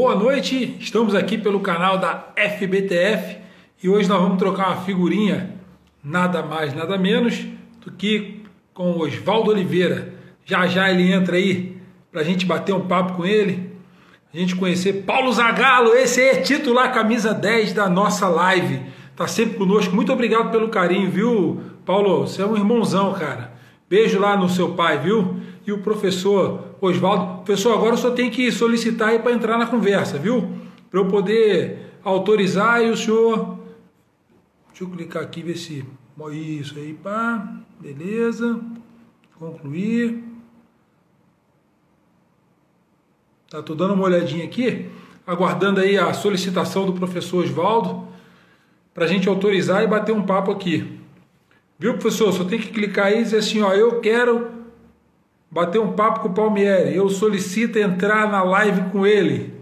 Boa noite, estamos aqui pelo canal da FBTF e hoje nós vamos trocar uma figurinha, nada mais, nada menos do que com Oswaldo Oliveira. Já já ele entra aí para a gente bater um papo com ele, a gente conhecer Paulo Zagalo, esse é titular camisa 10 da nossa live, tá sempre conosco. Muito obrigado pelo carinho, viu, Paulo? Você é um irmãozão, cara. Beijo lá no seu pai, viu? E o professor Oswaldo, professor, agora só tenho que solicitar aí para entrar na conversa, viu? Para eu poder autorizar e o senhor. Deixa eu clicar aqui ver se. Isso aí, pá. Beleza. Concluir. Tá, tô dando uma olhadinha aqui, aguardando aí a solicitação do professor Oswaldo para a gente autorizar e bater um papo aqui. Viu, professor? Só tem que clicar aí e dizer assim, ó, eu quero bater um papo com o Palmieri, eu solicito entrar na live com ele.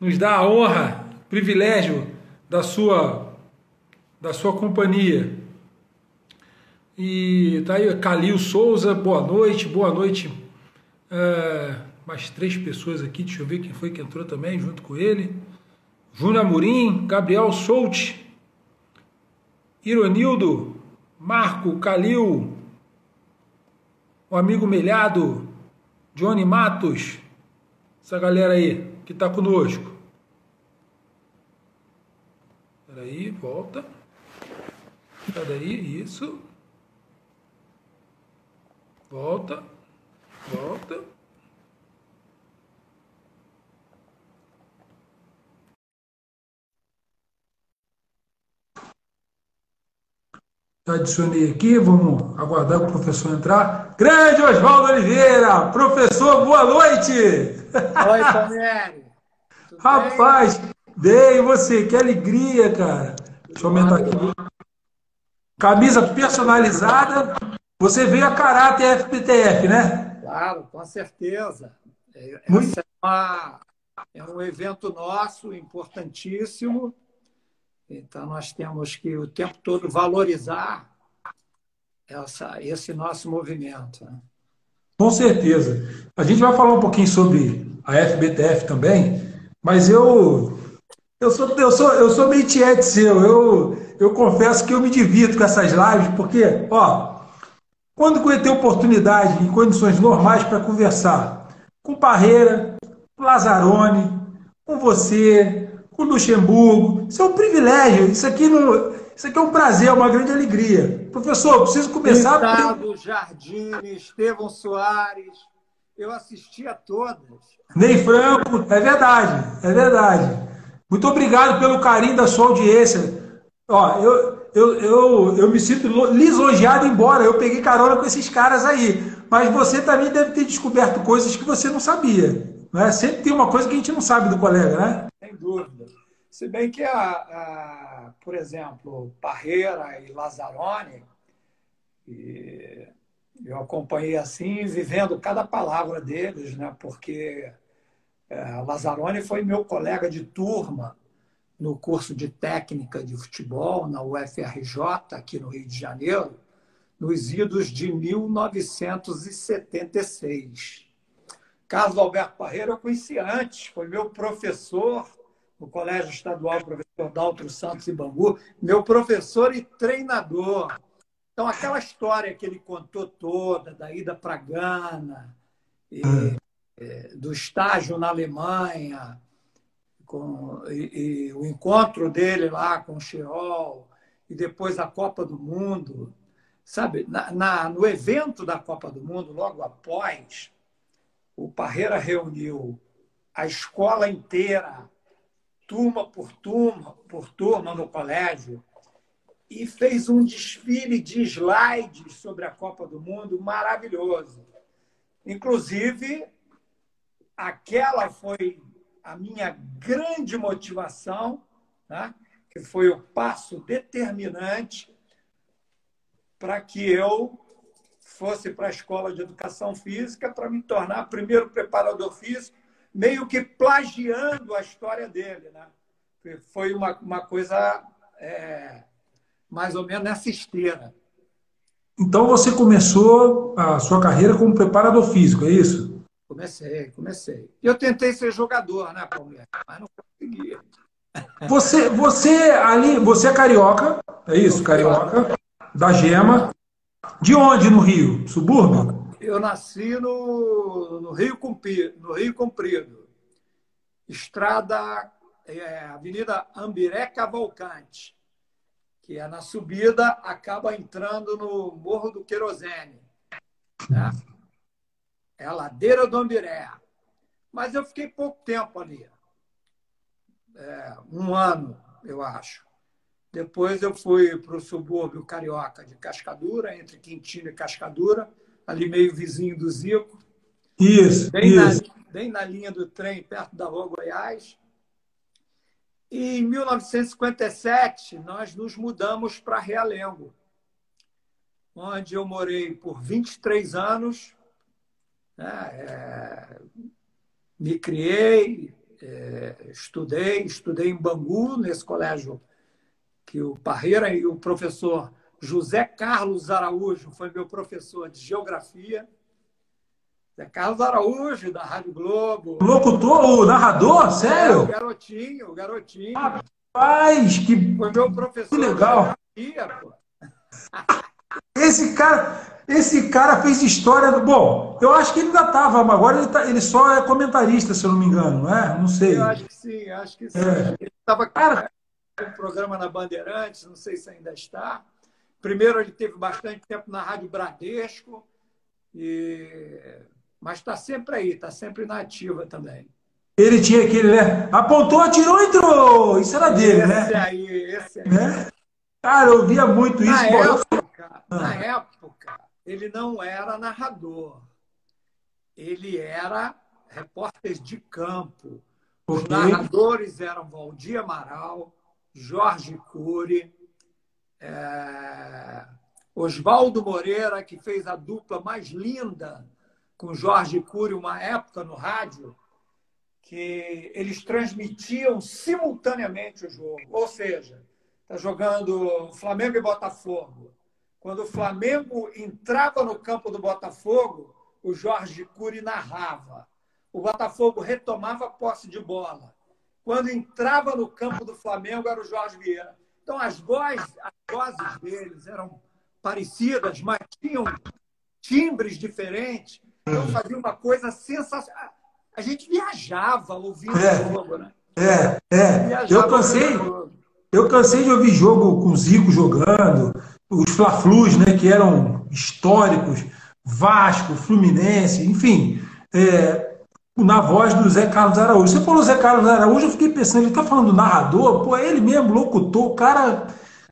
Nos dá a honra, privilégio da sua da sua companhia. E tá aí, Calil Souza, boa noite, boa noite. É, mais três pessoas aqui, deixa eu ver quem foi que entrou também junto com ele. Júnior Amorim, Gabriel Solte, Ironildo, Marco, Calil, o amigo Melhado, Johnny Matos, essa galera aí que está conosco. Peraí, volta. Peraí, isso. Volta, volta. Adicionei aqui, vamos aguardar o professor entrar. Grande Oswaldo Oliveira, professor, boa noite! Oi, Palmieri. Rapaz, bem, e você? Que alegria, cara. Deixa eu aumentar aqui. Camisa personalizada. Você veio a caráter FPTF, né? Claro, com certeza. É, Muito... é, uma, é um evento nosso importantíssimo então, nós temos que o tempo todo valorizar essa, esse nosso movimento. Né? Com certeza. A gente vai falar um pouquinho sobre a FBTF também, mas eu eu sou eu sou eu sou meio tiete seu. Eu eu confesso que eu me divirto com essas lives porque, ó, quando eu tenho oportunidade em condições normais para conversar com Parreira, com Lazzaroni, com o Luxemburgo. Isso é um privilégio. Isso aqui, não, isso aqui é um prazer, é uma grande alegria. Professor, preciso começar. Ricardo Jardine, Estevão Soares. Eu assisti a todas. Ney Franco, é verdade, é verdade. Muito obrigado pelo carinho da sua audiência. Ó, eu, eu, eu, eu me sinto lisonjeado, embora eu peguei carona com esses caras aí. Mas você também deve ter descoberto coisas que você não sabia. Né? Sempre tem uma coisa que a gente não sabe do colega, né? Sem dúvida. Se bem que, a, a por exemplo, Parreira e Lazzaroni, e eu acompanhei assim, vivendo cada palavra deles, né? porque é, Lazzaroni foi meu colega de turma no curso de técnica de futebol na UFRJ, aqui no Rio de Janeiro, nos idos de 1976. Carlos Alberto Parreira eu conheci antes, foi meu professor no Colégio Estadual Professor Daltro Santos e Bangu, meu professor e treinador. Então, aquela história que ele contou toda, da ida para Gana, e, é, do estágio na Alemanha, com, e, e, o encontro dele lá com o Cheol, e depois a Copa do Mundo. Sabe, na, na, no evento da Copa do Mundo, logo após, o Parreira reuniu a escola inteira, turma por turma, por turma no colégio, e fez um desfile de slides sobre a Copa do Mundo maravilhoso. Inclusive, aquela foi a minha grande motivação, né? que foi o passo determinante para que eu fosse para a escola de educação física para me tornar primeiro preparador físico, meio que plagiando a história dele. Né? Foi uma, uma coisa é, mais ou menos nessa esteira. Então você começou a sua carreira como preparador físico, é isso? Comecei, comecei. Eu tentei ser jogador, né, Palmeiras? Mas não consegui. Você, você ali, você é carioca, é isso, carioca, da Gema. De onde no Rio? Subúrbio? Eu nasci no, no Rio Comprido, no Rio Comprido. Estrada, é, Avenida Ambiré Cavalcante, que é na subida, acaba entrando no Morro do Querosene. Né? É a ladeira do Ambiré. Mas eu fiquei pouco tempo ali. É, um ano, eu acho. Depois eu fui para o subúrbio carioca de Cascadura, entre Quintino e Cascadura, ali meio vizinho do Zico. Isso, bem, isso. Na, bem na linha do trem, perto da Rua Goiás. E em 1957, nós nos mudamos para Realengo, onde eu morei por 23 anos. Né? É, me criei, é, estudei, estudei em Bangu, nesse colégio que o Parreira e o professor José Carlos Araújo foi meu professor de geografia. José Carlos Araújo, da Rádio Globo. O locutor, o narrador? Sério? É, o garotinho, o garotinho. Rapaz, que. Foi meu professor que legal. de geografia, pô. Esse cara, esse cara fez história do. Bom, eu acho que ele ainda estava, mas agora ele, tá, ele só é comentarista, se eu não me engano, não é? Não sei. Eu acho que sim, acho que sim. É. Ele estava cara... um programa na Bandeirantes, não sei se ainda está. Primeiro, ele teve bastante tempo na Rádio Bradesco, e... mas está sempre aí, está sempre na ativa também. Ele tinha aquele, né? Apontou, atirou, entrou! Isso era dele, esse né? Esse aí, esse aí. Né? Cara, eu via muito isso. Na época, eu... na época, ele não era narrador. Ele era repórter de campo. Os narradores eram Valdir Amaral, Jorge Cury, é... Oswaldo Moreira, que fez a dupla mais linda com Jorge Cury uma época no rádio, que eles transmitiam simultaneamente o jogo. Ou seja, está jogando Flamengo e Botafogo. Quando o Flamengo entrava no campo do Botafogo, o Jorge Cury narrava. O Botafogo retomava a posse de bola. Quando entrava no campo do Flamengo, era o Jorge Vieira. Então, as vozes, as vozes deles eram parecidas, mas tinham timbres diferentes. Então, fazia uma coisa sensacional. A gente viajava ouvindo é, o jogo, né? É, é. Eu cansei, eu cansei de ouvir jogo com o Zico jogando, os Fla-Flus, né, que eram históricos, Vasco, Fluminense, enfim, é, na voz do Zé Carlos Araújo. Você falou Zé Carlos Araújo, eu fiquei pensando, ele está falando narrador, pô, é ele mesmo, locutor, o cara,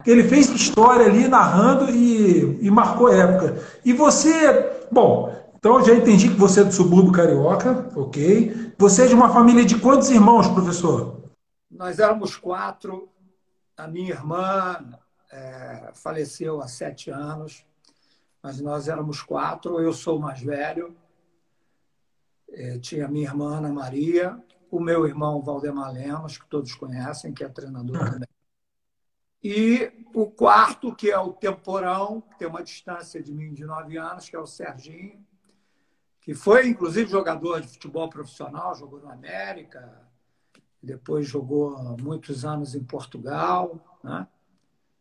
ele fez história ali narrando e, e marcou época. E você, bom, então já entendi que você é do subúrbio carioca, ok. Você é de uma família de quantos irmãos, professor? Nós éramos quatro. A minha irmã é, faleceu há sete anos, mas nós éramos quatro. Eu sou o mais velho. É, tinha minha irmã Ana Maria, o meu irmão Valdemar Lemos, que todos conhecem, que é treinador uhum. também. E o quarto, que é o temporão, que tem uma distância de mim de nove anos, que é o Serginho, que foi, inclusive, jogador de futebol profissional, jogou no América, depois jogou muitos anos em Portugal. Né?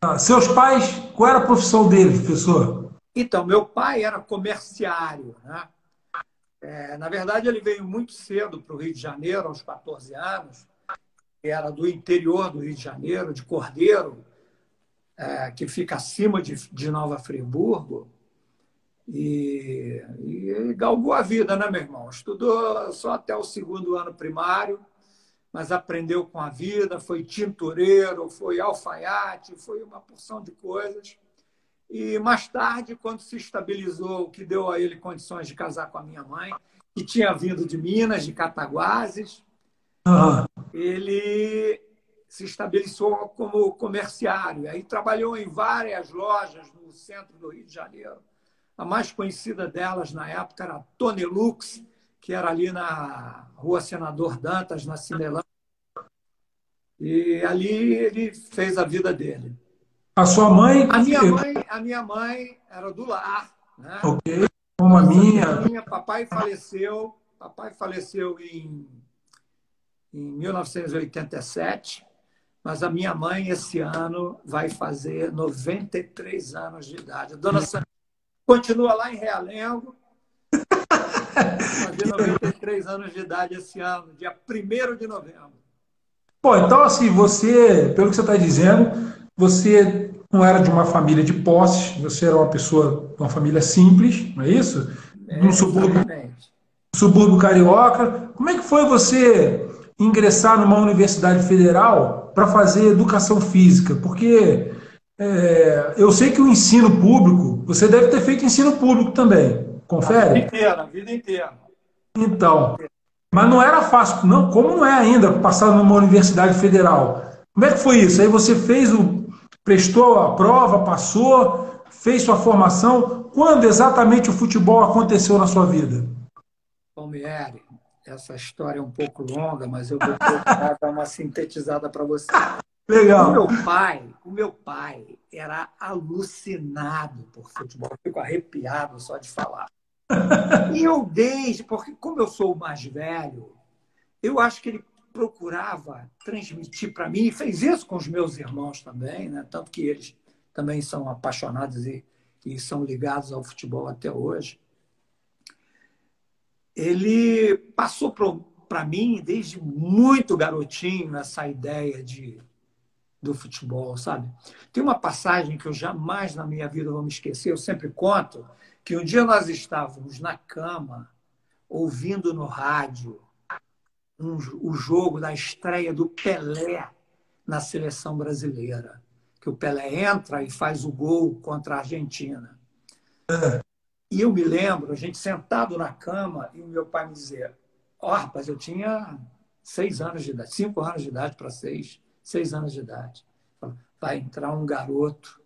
Ah, seus pais, qual era a profissão deles, professor? Então, meu pai era comerciário. Né? É, na verdade, ele veio muito cedo para o Rio de Janeiro, aos 14 anos. Era do interior do Rio de Janeiro, de Cordeiro, é, que fica acima de, de Nova Friburgo. E, e galgou a vida, né, meu irmão? Estudou só até o segundo ano primário mas aprendeu com a vida, foi tintureiro, foi alfaiate, foi uma porção de coisas. E mais tarde, quando se estabilizou, o que deu a ele condições de casar com a minha mãe, que tinha vindo de Minas, de Cataguases, uhum. ele se estabeleceu como comerciário. Aí trabalhou em várias lojas no centro do Rio de Janeiro. A mais conhecida delas na época era a Tonelux, que era ali na Rua Senador Dantas, na Cinelândia. E ali ele fez a vida dele. A sua mãe? A minha mãe, a minha mãe era do lar. Né? Ok. Como a minha. minha. Papai faleceu, Papai faleceu em, em 1987, mas a minha mãe, esse ano, vai fazer 93 anos de idade. A dona Sandra continua lá em Realengo, fazer 93 anos de idade esse ano, dia 1 de novembro. Bom, então assim, você, pelo que você está dizendo, você não era de uma família de posses, você era uma pessoa de uma família simples, não é isso? É, Num subúrbio, subúrbio carioca. Como é que foi você ingressar numa universidade federal para fazer educação física? Porque é, eu sei que o ensino público, você deve ter feito ensino público também, confere? A vida inteira, a vida inteira. Então, mas não era fácil, não, como não é ainda passar numa universidade federal? Como é que foi isso? Aí você fez o. prestou a prova, passou, fez sua formação. Quando exatamente o futebol aconteceu na sua vida? Palmieri, essa história é um pouco longa, mas eu vou tentar dar uma sintetizada para você. Legal. O meu pai, o meu pai era alucinado por futebol. Eu fico arrepiado só de falar. E eu desde, porque como eu sou o mais velho, eu acho que ele procurava transmitir para mim, e fez isso com os meus irmãos também, né? tanto que eles também são apaixonados e, e são ligados ao futebol até hoje. Ele passou para mim, desde muito garotinho, essa ideia de, do futebol, sabe? Tem uma passagem que eu jamais na minha vida vou me esquecer, eu sempre conto, que um dia nós estávamos na cama, ouvindo no rádio um, o jogo da estreia do Pelé na seleção brasileira. Que o Pelé entra e faz o gol contra a Argentina. E eu me lembro, a gente sentado na cama e o meu pai me dizia: Ó, rapaz, eu tinha seis anos de idade, cinco anos de idade para seis, seis anos de idade. Vai entrar um garoto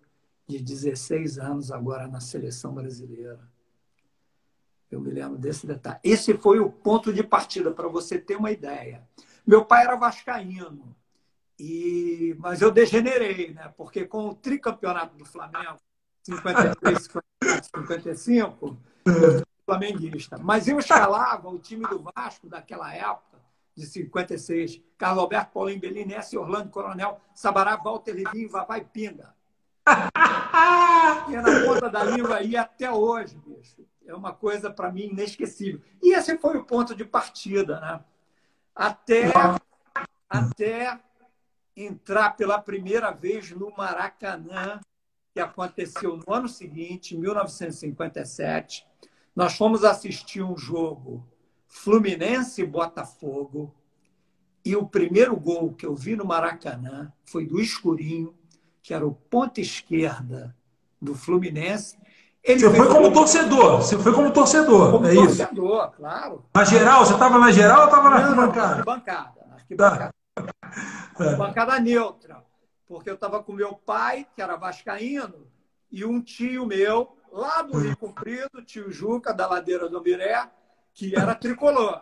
de 16 anos agora na seleção brasileira. Eu me lembro desse detalhe. Esse foi o ponto de partida, para você ter uma ideia. Meu pai era vascaíno, e... mas eu degenerei, né? porque com o tricampeonato do Flamengo, 53, 55, eu fui flamenguista. Mas eu escalava o time do Vasco daquela época, de 56, Carlos Alberto, Paulinho Belini, S. Orlando Coronel, Sabará, Walter Livinho, Vavai Pinga. E na ponta da língua aí até hoje, bicho. É uma coisa para mim inesquecível. E esse foi o ponto de partida, né? Até, até entrar pela primeira vez no Maracanã, que aconteceu no ano seguinte, 1957. Nós fomos assistir um jogo Fluminense Botafogo. E o primeiro gol que eu vi no Maracanã foi do Escurinho, que era o ponta esquerda do Fluminense. Ele você foi como torcedor, você foi como torcedor, como é torcedor, isso? torcedor, claro. Na geral, você estava na geral ou estava na arquibancada? Na arquibancada. Tá. Arquibancada neutra, porque eu estava com meu pai, que era vascaíno, e um tio meu, lá do Rio Comprido, tio Juca, da ladeira do Miré, que era tricolor.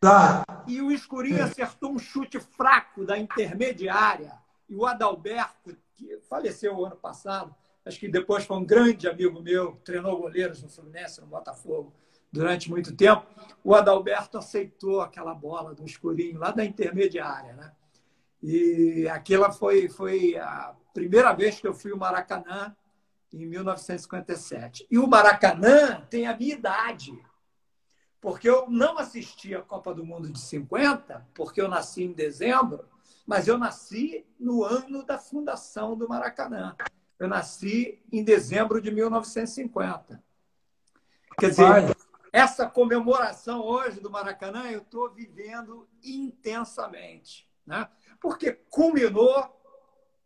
Tá. E o Escurinho acertou um chute fraco da intermediária, e o Adalberto que faleceu o ano passado, acho que depois foi um grande amigo meu, treinou goleiros no Fluminense, no Botafogo, durante muito tempo. O Adalberto aceitou aquela bola do escurinho lá da intermediária, né? E aquela foi, foi a primeira vez que eu fui ao Maracanã, em 1957. E o Maracanã tem a minha idade, porque eu não assisti a Copa do Mundo de 50, porque eu nasci em dezembro, mas eu nasci no ano da fundação do Maracanã. Eu nasci em dezembro de 1950. Quer dizer, essa comemoração hoje do Maracanã eu estou vivendo intensamente, né? porque culminou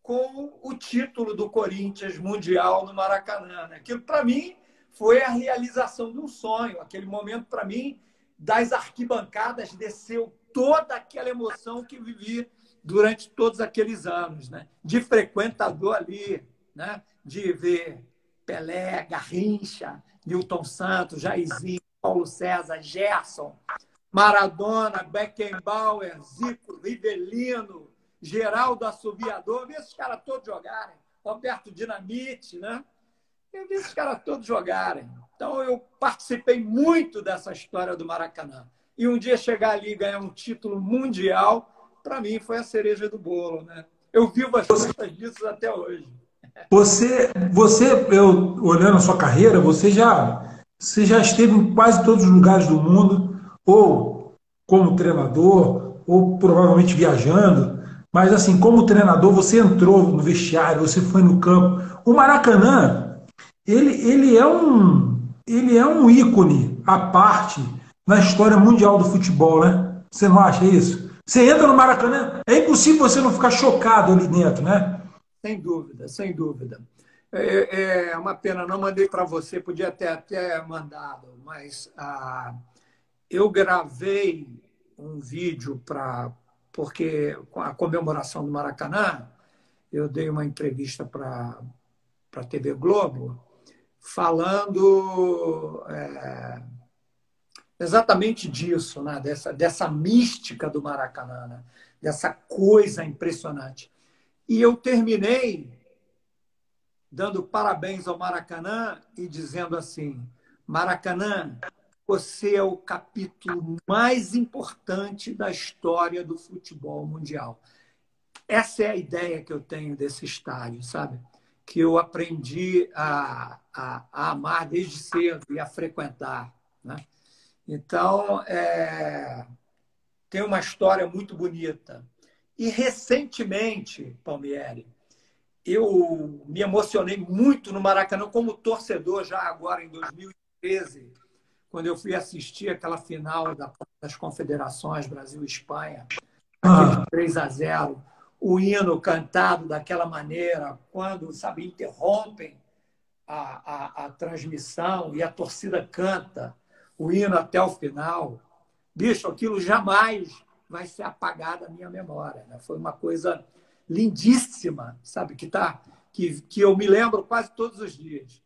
com o título do Corinthians Mundial no Maracanã. Né? Aquilo, para mim, foi a realização de um sonho. Aquele momento, para mim, das arquibancadas, desceu toda aquela emoção que vivi durante todos aqueles anos, né? de frequentador ali, né? de ver Pelé, Garrincha, Milton Santos, Jairzinho, Paulo César, Gerson, Maradona, Beckenbauer, Zico, Rivelino, Geraldo Assoviador, vi esses caras todos jogarem, Roberto Dinamite, né? Eu vi esses caras todos jogarem. Então, eu participei muito dessa história do Maracanã. e um dia chegar ali e ganhar um título mundial, para mim foi a cereja do bolo, né? Eu vivo as coisas disso até hoje. Você, você, eu olhando a sua carreira, você já, você já esteve em quase todos os lugares do mundo, ou como treinador, ou provavelmente viajando. Mas assim, como treinador, você entrou no vestiário, você foi no campo. O Maracanã, ele, ele é um, ele é um ícone à parte na história mundial do futebol, né? Você não acha isso? Você entra no Maracanã, é impossível você não ficar chocado ali dentro, né? Sem dúvida, sem dúvida. É, é uma pena, não mandei para você, podia ter até mandado, mas ah, eu gravei um vídeo para. Porque com a comemoração do Maracanã, eu dei uma entrevista para a TV Globo falando. É, exatamente disso, né? dessa, dessa mística do Maracanã, né? dessa coisa impressionante. E eu terminei dando parabéns ao Maracanã e dizendo assim: Maracanã, você é o capítulo mais importante da história do futebol mundial. Essa é a ideia que eu tenho desse estádio, sabe? Que eu aprendi a, a, a amar desde cedo e a frequentar. Né? Então, é, tem uma história muito bonita. E recentemente, Palmieri, eu me emocionei muito no Maracanã como torcedor, já agora em 2013, quando eu fui assistir aquela final das Confederações Brasil Espanha, ah. 3 a 0, o hino cantado daquela maneira, quando, sabe, interrompem a, a, a transmissão e a torcida canta o hino até o final. Bicho, aquilo jamais vai ser apagado da minha memória. Né? Foi uma coisa lindíssima, sabe? Que, tá, que, que eu me lembro quase todos os dias.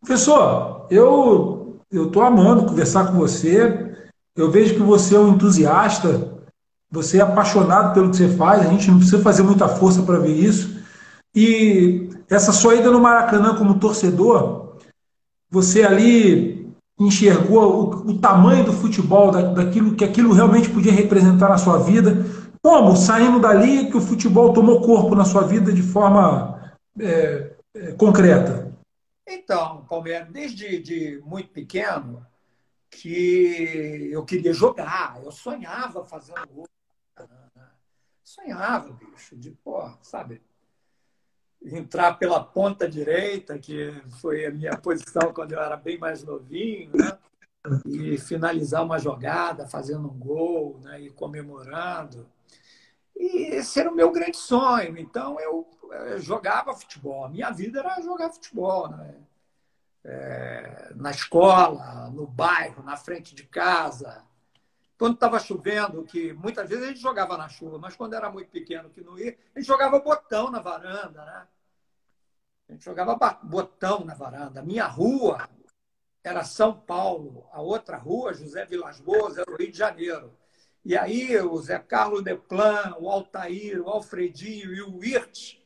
Professor, eu estou amando conversar com você. Eu vejo que você é um entusiasta, você é apaixonado pelo que você faz, a gente não precisa fazer muita força para ver isso. E essa sua ida no Maracanã como torcedor, você ali enxergou o, o tamanho do futebol, da, daquilo que aquilo realmente podia representar na sua vida. Como, saindo dali, que o futebol tomou corpo na sua vida de forma é, é, concreta? Então, Palmeiras, desde de muito pequeno, que eu queria jogar, eu sonhava fazendo gol. Sonhava, bicho, de, pô, sabe, entrar pela ponta direita, que foi a minha posição quando eu era bem mais novinho, né? e finalizar uma jogada, fazendo um gol né? e comemorando. E esse era o meu grande sonho. Então eu, eu jogava futebol. A minha vida era jogar futebol. Né? É, na escola, no bairro, na frente de casa. Quando estava chovendo, que muitas vezes a gente jogava na chuva, mas quando era muito pequeno que não ia, a gente jogava botão na varanda, né? A gente jogava botão na varanda. Minha rua era São Paulo, a outra rua, José Vilas Boas, era o Rio de Janeiro. E aí o Zé Carlos Deplan, o Altair, o Alfredinho e o Wirt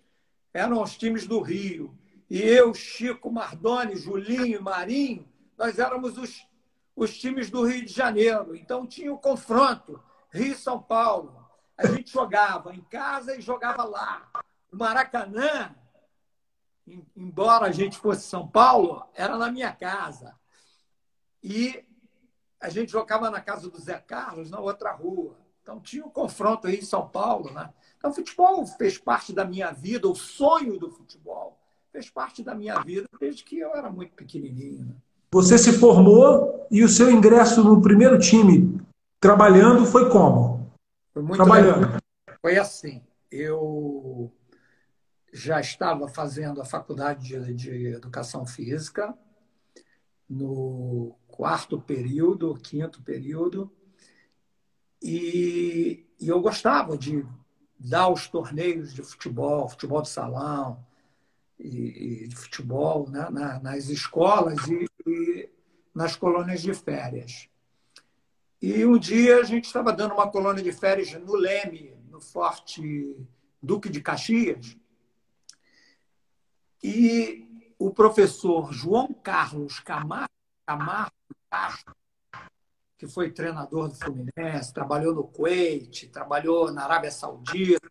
eram os times do Rio. E eu, Chico Mardoni, Julinho e Marinho, nós éramos os, os times do Rio de Janeiro. Então tinha o confronto, Rio e São Paulo. A gente jogava em casa e jogava lá. O Maracanã embora a gente fosse São Paulo, era na minha casa. E a gente jogava na casa do Zé Carlos, na outra rua. Então tinha um confronto aí em São Paulo, né? Então o futebol fez parte da minha vida, o sonho do futebol fez parte da minha vida desde que eu era muito pequenininho. Né? Você se formou e o seu ingresso no primeiro time trabalhando foi como? Foi muito trabalhando. Legal. Foi assim. Eu já estava fazendo a faculdade de, de educação física no quarto período, quinto período, e, e, eu gostava de dar os torneios de futebol, futebol de salão e, e de futebol né, na, nas escolas e, e nas colônias de férias. E um dia a gente estava dando uma colônia de férias no Leme, no Forte Duque de Caxias, e o professor João Carlos Camargo, Camargo Castro, que foi treinador do Fluminense, trabalhou no Kuwait, trabalhou na Arábia Saudita.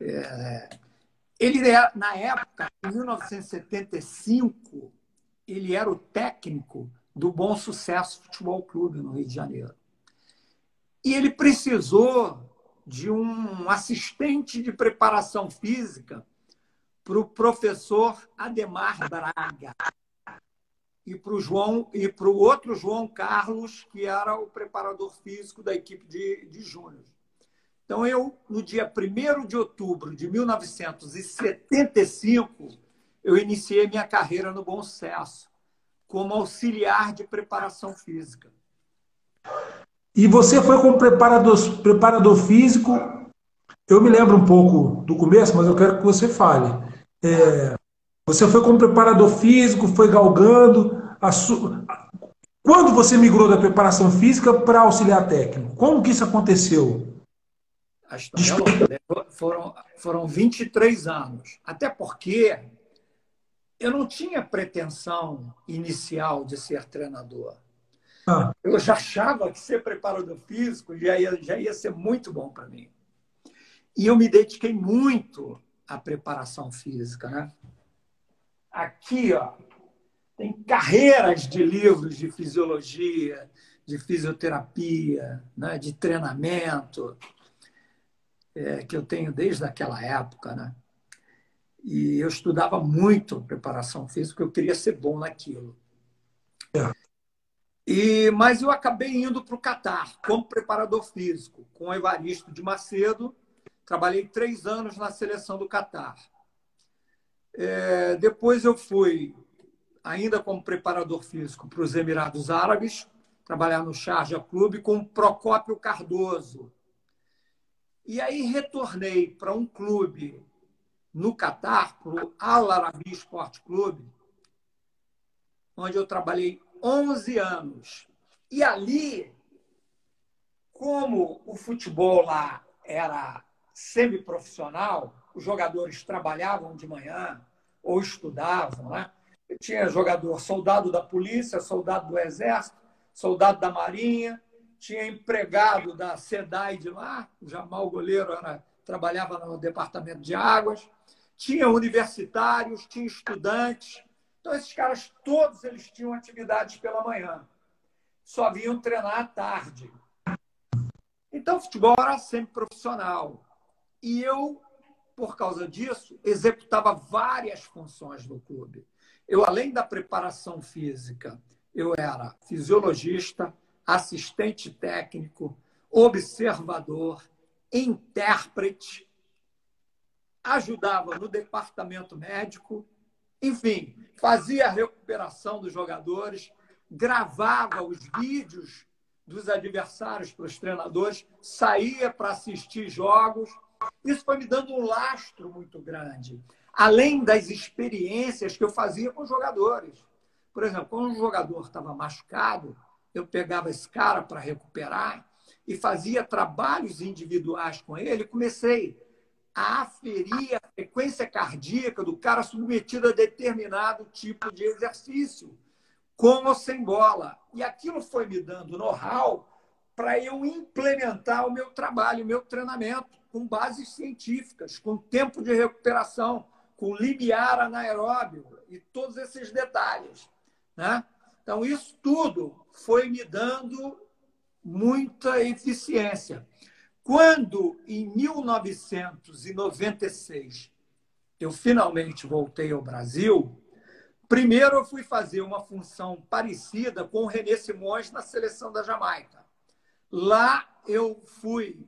É, ele, é, na época, em 1975, ele era o técnico do Bom Sucesso Futebol Clube no Rio de Janeiro. E ele precisou de um assistente de preparação física para o professor Ademar Braga e para o João e para o outro João Carlos, que era o preparador físico da equipe de, de júnior. Então, eu, no dia 1 de outubro de 1975, eu iniciei minha carreira no Bom Sucesso como auxiliar de preparação física. E você foi como preparador, preparador físico. Eu me lembro um pouco do começo, mas eu quero que você fale. É, você foi como preparador físico, foi galgando. Su... Quando você migrou da preparação física para auxiliar técnico? Como que isso aconteceu? A história é longa. Né? Foram, foram 23 anos. Até porque eu não tinha pretensão inicial de ser treinador. Ah. Eu já achava que ser preparador físico já ia, já ia ser muito bom para mim. E eu me dediquei muito à preparação física. Né? Aqui, ó, tem carreiras de livros de fisiologia, de fisioterapia, né? de treinamento, é, que eu tenho desde aquela época. Né? E eu estudava muito preparação física, eu queria ser bom naquilo. É. E, mas eu acabei indo para o Catar como preparador físico, com o Evaristo de Macedo. Trabalhei três anos na seleção do Catar. É, depois eu fui, ainda como preparador físico, para os Emirados Árabes, trabalhar no Sharjah Clube com o Procópio Cardoso. E aí retornei para um clube no Catar, para o Al Arabi Sport Clube, onde eu trabalhei 11 anos. E ali, como o futebol lá era semiprofissional, os jogadores trabalhavam de manhã ou estudavam, né? Eu tinha jogador soldado da polícia, soldado do exército, soldado da marinha, tinha empregado da SEDAI de lá, o Jamal Goleiro era, trabalhava no departamento de águas, tinha universitários, tinha estudantes, então, esses caras, todos eles tinham atividades pela manhã. Só vinham treinar à tarde. Então, o futebol era sempre profissional. E eu, por causa disso, executava várias funções no clube. Eu, além da preparação física, eu era fisiologista, assistente técnico, observador, intérprete, ajudava no departamento médico enfim, fazia a recuperação dos jogadores, gravava os vídeos dos adversários para os treinadores, saía para assistir jogos. Isso foi me dando um lastro muito grande, além das experiências que eu fazia com os jogadores. Por exemplo, quando um jogador estava machucado, eu pegava esse cara para recuperar e fazia trabalhos individuais com ele. Comecei a aferir a frequência cardíaca do cara submetido a determinado tipo de exercício, com ou sem bola. E aquilo foi me dando know-how para eu implementar o meu trabalho, o meu treinamento, com bases científicas, com tempo de recuperação, com limiar anaeróbio e todos esses detalhes. Né? Então, isso tudo foi me dando muita eficiência. Quando, em 1996, eu finalmente voltei ao Brasil, primeiro eu fui fazer uma função parecida com o René Simões na seleção da Jamaica. Lá eu fui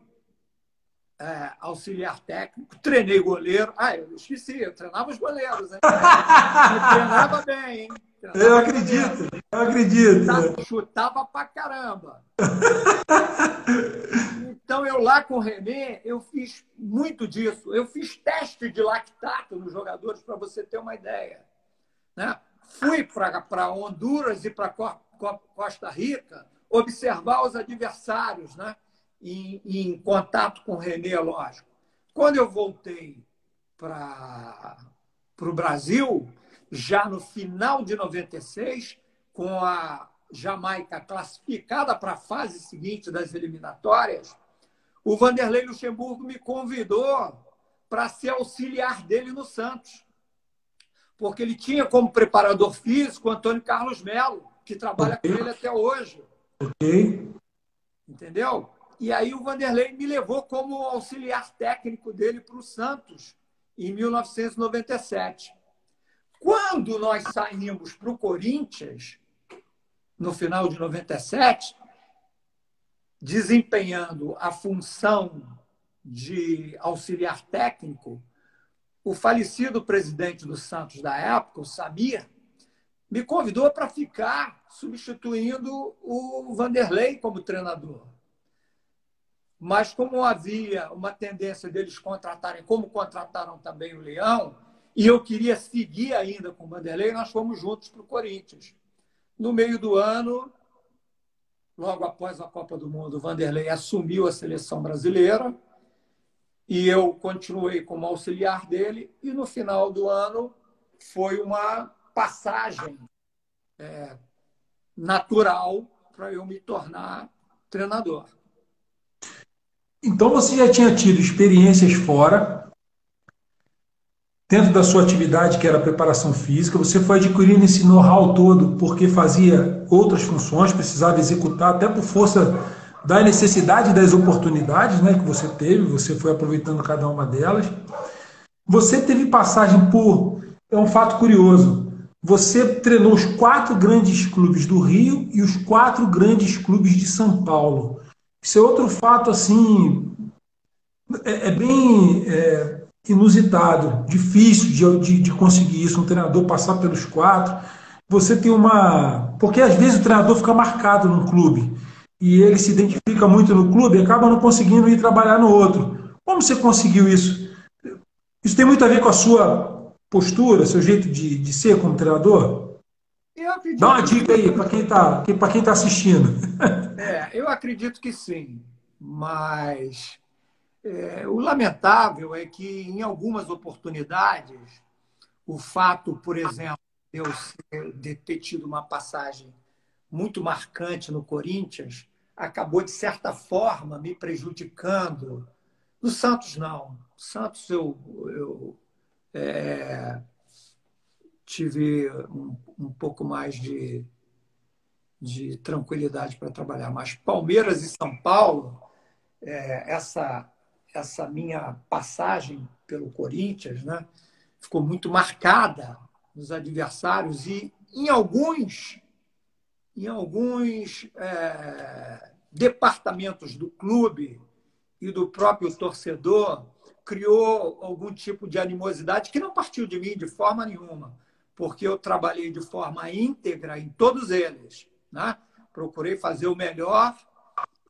é, auxiliar técnico, treinei goleiro. Ah, eu esqueci, eu treinava os goleiros. Hein? Eu treinava bem, hein? Treinava eu acredito, bem. eu acredito. Chutava, chutava pra caramba. Então, eu lá com o René, eu fiz muito disso. Eu fiz teste de lactato nos jogadores, para você ter uma ideia. Né? Fui para Honduras e para Costa Rica observar os adversários, né? Em, em contato com o René, lógico. Quando eu voltei para o Brasil, já no final de 96, com a Jamaica classificada para a fase seguinte das eliminatórias, o Vanderlei Luxemburgo me convidou para ser auxiliar dele no Santos. Porque ele tinha como preparador físico o Antônio Carlos Melo, que trabalha okay. com ele até hoje. Ok. Entendeu? E aí o Vanderlei me levou como auxiliar técnico dele para o Santos, em 1997. Quando nós saímos para o Corinthians, no final de 97, desempenhando a função de auxiliar técnico, o falecido presidente do Santos da época, o Samir, me convidou para ficar substituindo o Vanderlei como treinador. Mas como havia uma tendência deles contratarem, como contrataram também o Leão, e eu queria seguir ainda com o Vanderlei, nós fomos juntos para o Corinthians. No meio do ano, logo após a Copa do Mundo, o Vanderlei assumiu a seleção brasileira e eu continuei como auxiliar dele. E no final do ano foi uma passagem é, natural para eu me tornar treinador. Então você já tinha tido experiências fora, dentro da sua atividade, que era preparação física, você foi adquirindo esse know-how todo porque fazia outras funções, precisava executar, até por força da necessidade das oportunidades né, que você teve, você foi aproveitando cada uma delas. Você teve passagem por. É um fato curioso. Você treinou os quatro grandes clubes do Rio e os quatro grandes clubes de São Paulo. Isso é outro fato assim. É, é bem. É, inusitado, difícil de, de, de, conseguir isso, um treinador passar pelos quatro. Você tem uma. Porque às vezes o treinador fica marcado num clube e ele se identifica muito no clube e acaba não conseguindo ir trabalhar no outro. Como você conseguiu isso? Isso tem muito a ver com a sua postura, seu jeito de, de ser como treinador? Dá uma dica aí para quem está quem tá assistindo. É, eu acredito que sim, mas é, o lamentável é que, em algumas oportunidades, o fato, por exemplo, de eu ser, de ter tido uma passagem muito marcante no Corinthians, acabou, de certa forma, me prejudicando. No Santos, não. No Santos, eu, eu é, tive um, um pouco mais de, de tranquilidade para trabalhar. Mas Palmeiras e São Paulo, é, essa essa minha passagem pelo Corinthians, né, ficou muito marcada nos adversários e em alguns, em alguns é, departamentos do clube e do próprio torcedor criou algum tipo de animosidade que não partiu de mim de forma nenhuma, porque eu trabalhei de forma íntegra em todos eles, né? Procurei fazer o melhor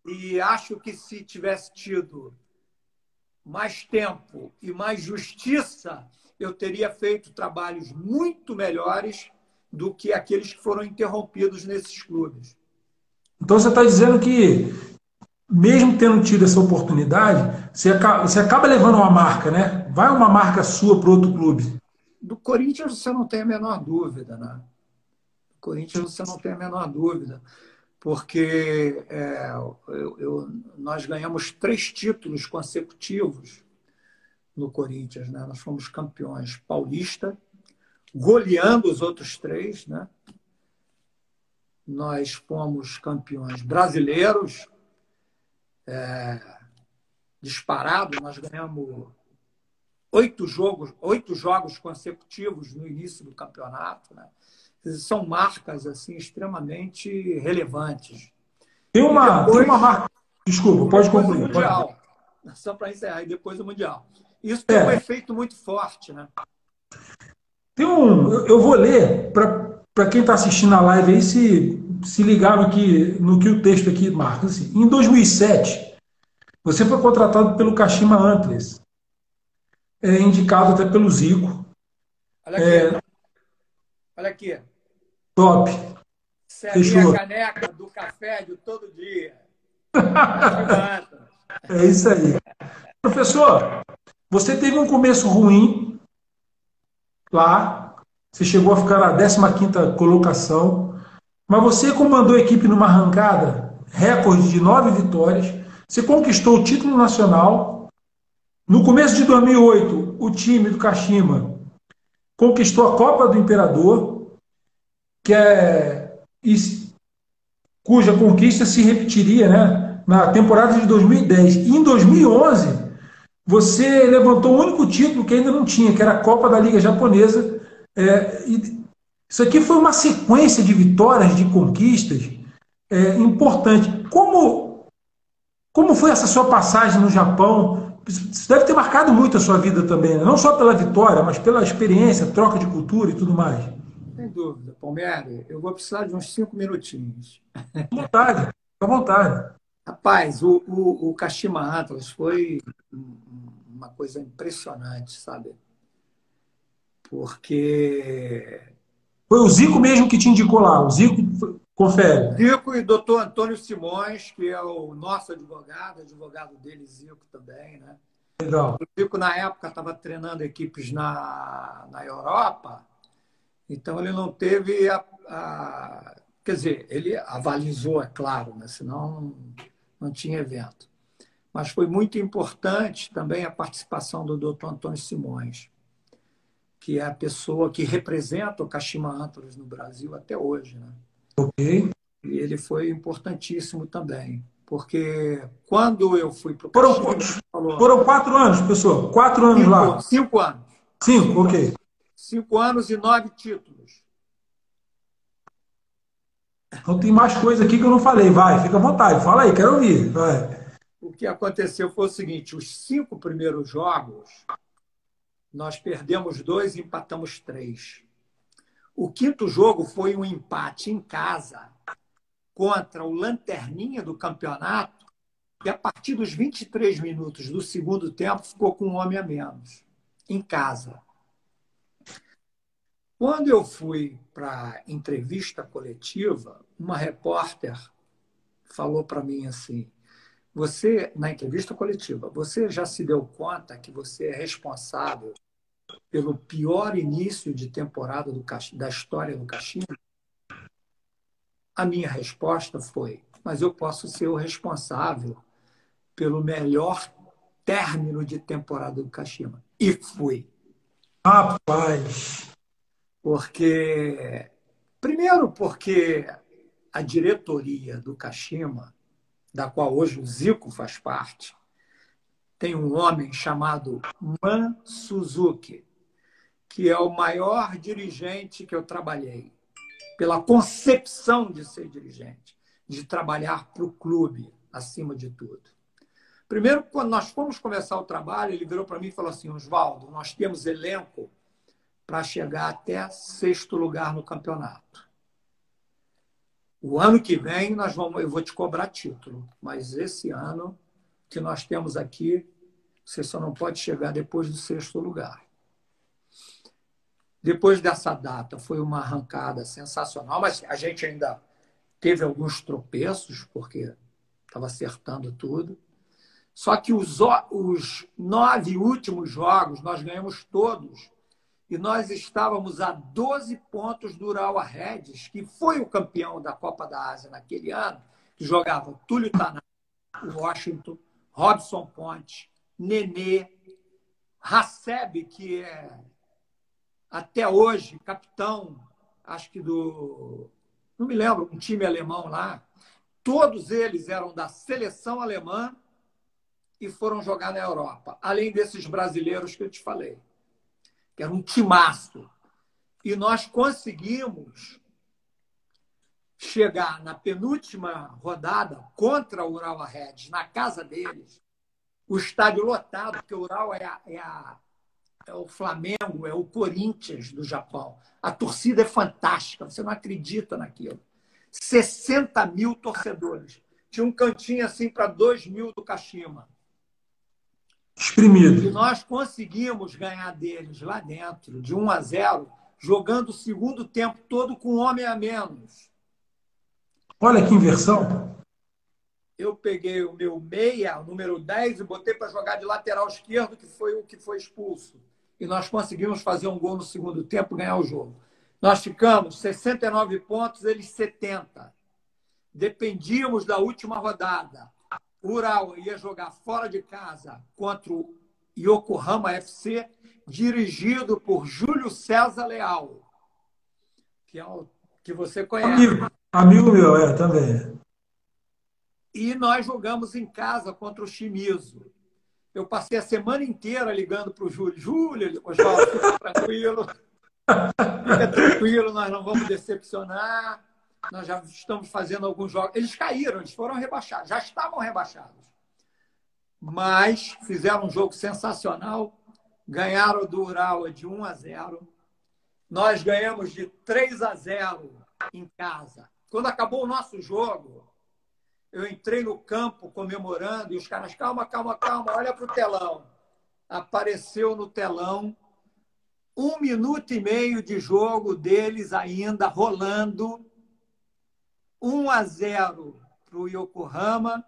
e acho que se tivesse tido mais tempo e mais justiça, eu teria feito trabalhos muito melhores do que aqueles que foram interrompidos nesses clubes. Então você está dizendo que, mesmo tendo tido essa oportunidade, você acaba, você acaba levando uma marca, né? Vai uma marca sua para outro clube. Do Corinthians você não tem a menor dúvida, né? Corinthians você não tem a menor dúvida porque é, eu, eu, nós ganhamos três títulos consecutivos no Corinthians. Né? Nós fomos campeões paulista, goleando os outros três. Né? Nós fomos campeões brasileiros, é, disparado. Nós ganhamos oito jogos, oito jogos consecutivos no início do campeonato. Né? São marcas assim extremamente relevantes. Tem uma, depois, tem uma marca. Desculpa, pode concluir. Mundial. Pode... Só para encerrar, e depois o Mundial. Isso tem é. um efeito muito forte, né? Tem um. Eu vou ler para quem está assistindo a live aí se, se ligar no que, no que o texto aqui marca. Assim, em 2007, você foi contratado pelo Kashima Antlers, é, indicado até pelo Zico. Olha aqui. É, Olha aqui. Top. Essa é a minha caneca do café de todo dia. é isso aí. Professor, você teve um começo ruim lá. Você chegou a ficar na 15 colocação. mas você comandou a equipe numa arrancada, recorde de nove vitórias, você conquistou o título nacional. No começo de 2008, o time do Kashima conquistou a Copa do Imperador, que é cuja conquista se repetiria, né, na temporada de 2010. E em 2011, você levantou o único título que ainda não tinha, que era a Copa da Liga Japonesa. É, isso aqui foi uma sequência de vitórias, de conquistas é, importante. Como, como foi essa sua passagem no Japão? Isso deve ter marcado muito a sua vida também, né? não só pela vitória, mas pela experiência, troca de cultura e tudo mais. Sem dúvida, Palmeiras. Eu vou precisar de uns cinco minutinhos. À vontade, à vontade. Rapaz, o, o, o Kashima Atlas foi uma coisa impressionante, sabe? Porque. Foi o Zico mesmo que te indicou lá, o Zico confere. Zico e o doutor Antônio Simões, que é o nosso advogado, advogado dele, Zico também, né? Legal. O Zico, na época, estava treinando equipes na, na Europa, então ele não teve a, a. Quer dizer, ele avalizou, é claro, né? senão não tinha evento. Mas foi muito importante também a participação do Dr. Antônio Simões, que é a pessoa que representa o Kashima Antlers no Brasil até hoje. Né? Ok. E ele foi importantíssimo também, porque quando eu fui para o foram. Falou, foram quatro anos, pessoal, quatro anos cinco, lá. Cinco anos. Cinco, cinco ok. Cinco anos e nove títulos. Então tem mais coisa aqui que eu não falei. Vai, fica à vontade. Fala aí, quero ouvir. Vai. O que aconteceu foi o seguinte: os cinco primeiros jogos, nós perdemos dois e empatamos três. O quinto jogo foi um empate em casa contra o Lanterninha do campeonato, que a partir dos 23 minutos do segundo tempo ficou com um homem a menos, em casa. Quando eu fui para entrevista coletiva, uma repórter falou para mim assim: você, na entrevista coletiva, você já se deu conta que você é responsável pelo pior início de temporada do, da história do Caximba? A minha resposta foi: mas eu posso ser o responsável pelo melhor término de temporada do Caxima. E fui. Rapaz! Porque, primeiro, porque a diretoria do Kashima, da qual hoje o Zico faz parte, tem um homem chamado Man Suzuki, que é o maior dirigente que eu trabalhei, pela concepção de ser dirigente, de trabalhar para o clube, acima de tudo. Primeiro, quando nós fomos começar o trabalho, ele virou para mim e falou assim: Oswaldo, nós temos elenco para chegar até sexto lugar no campeonato. O ano que vem nós vamos, eu vou te cobrar título, mas esse ano que nós temos aqui, você só não pode chegar depois do sexto lugar. Depois dessa data foi uma arrancada sensacional, mas a gente ainda teve alguns tropeços porque estava acertando tudo. Só que os, os nove últimos jogos nós ganhamos todos e nós estávamos a 12 pontos do Urawa Reds, que foi o campeão da Copa da Ásia naquele ano, que jogava Túlio Tanaka, Washington, Robson Ponte, Nenê, Haseb, que é até hoje capitão, acho que do. Não me lembro, um time alemão lá. Todos eles eram da seleção alemã e foram jogar na Europa, além desses brasileiros que eu te falei que era um timaço. E nós conseguimos chegar na penúltima rodada contra o Ural Reds, na casa deles, o estádio lotado, porque o Ural é, a, é, a, é, o Flamengo, é o Corinthians do Japão. A torcida é fantástica, você não acredita naquilo. 60 mil torcedores. Tinha um cantinho assim para 2 mil do Kashima. Exprimido. E nós conseguimos ganhar deles lá dentro, de 1 a 0, jogando o segundo tempo todo com um homem a menos. Olha que inversão. Eu peguei o meu meia, o número 10, e botei para jogar de lateral esquerdo, que foi o que foi expulso. E nós conseguimos fazer um gol no segundo tempo e ganhar o jogo. Nós ficamos 69 pontos, eles 70. Dependíamos da última rodada. O Ural ia jogar fora de casa contra o Yokohama FC, dirigido por Júlio César Leal, que é o que você conhece. Amigo, amigo meu, é, também. E nós jogamos em casa contra o Chimizo. Eu passei a semana inteira ligando para o Júlio. Júlio, Oswaldo, fica tranquilo. Fica tranquilo, nós não vamos decepcionar. Nós já estamos fazendo alguns jogos. Eles caíram, eles foram rebaixados, já estavam rebaixados. Mas fizeram um jogo sensacional. Ganharam do Ural de 1 a 0. Nós ganhamos de 3 a 0 em casa. Quando acabou o nosso jogo, eu entrei no campo comemorando e os caras, calma, calma, calma, olha para o telão. Apareceu no telão um minuto e meio de jogo deles ainda rolando. 1 a 0 para o Yokohama.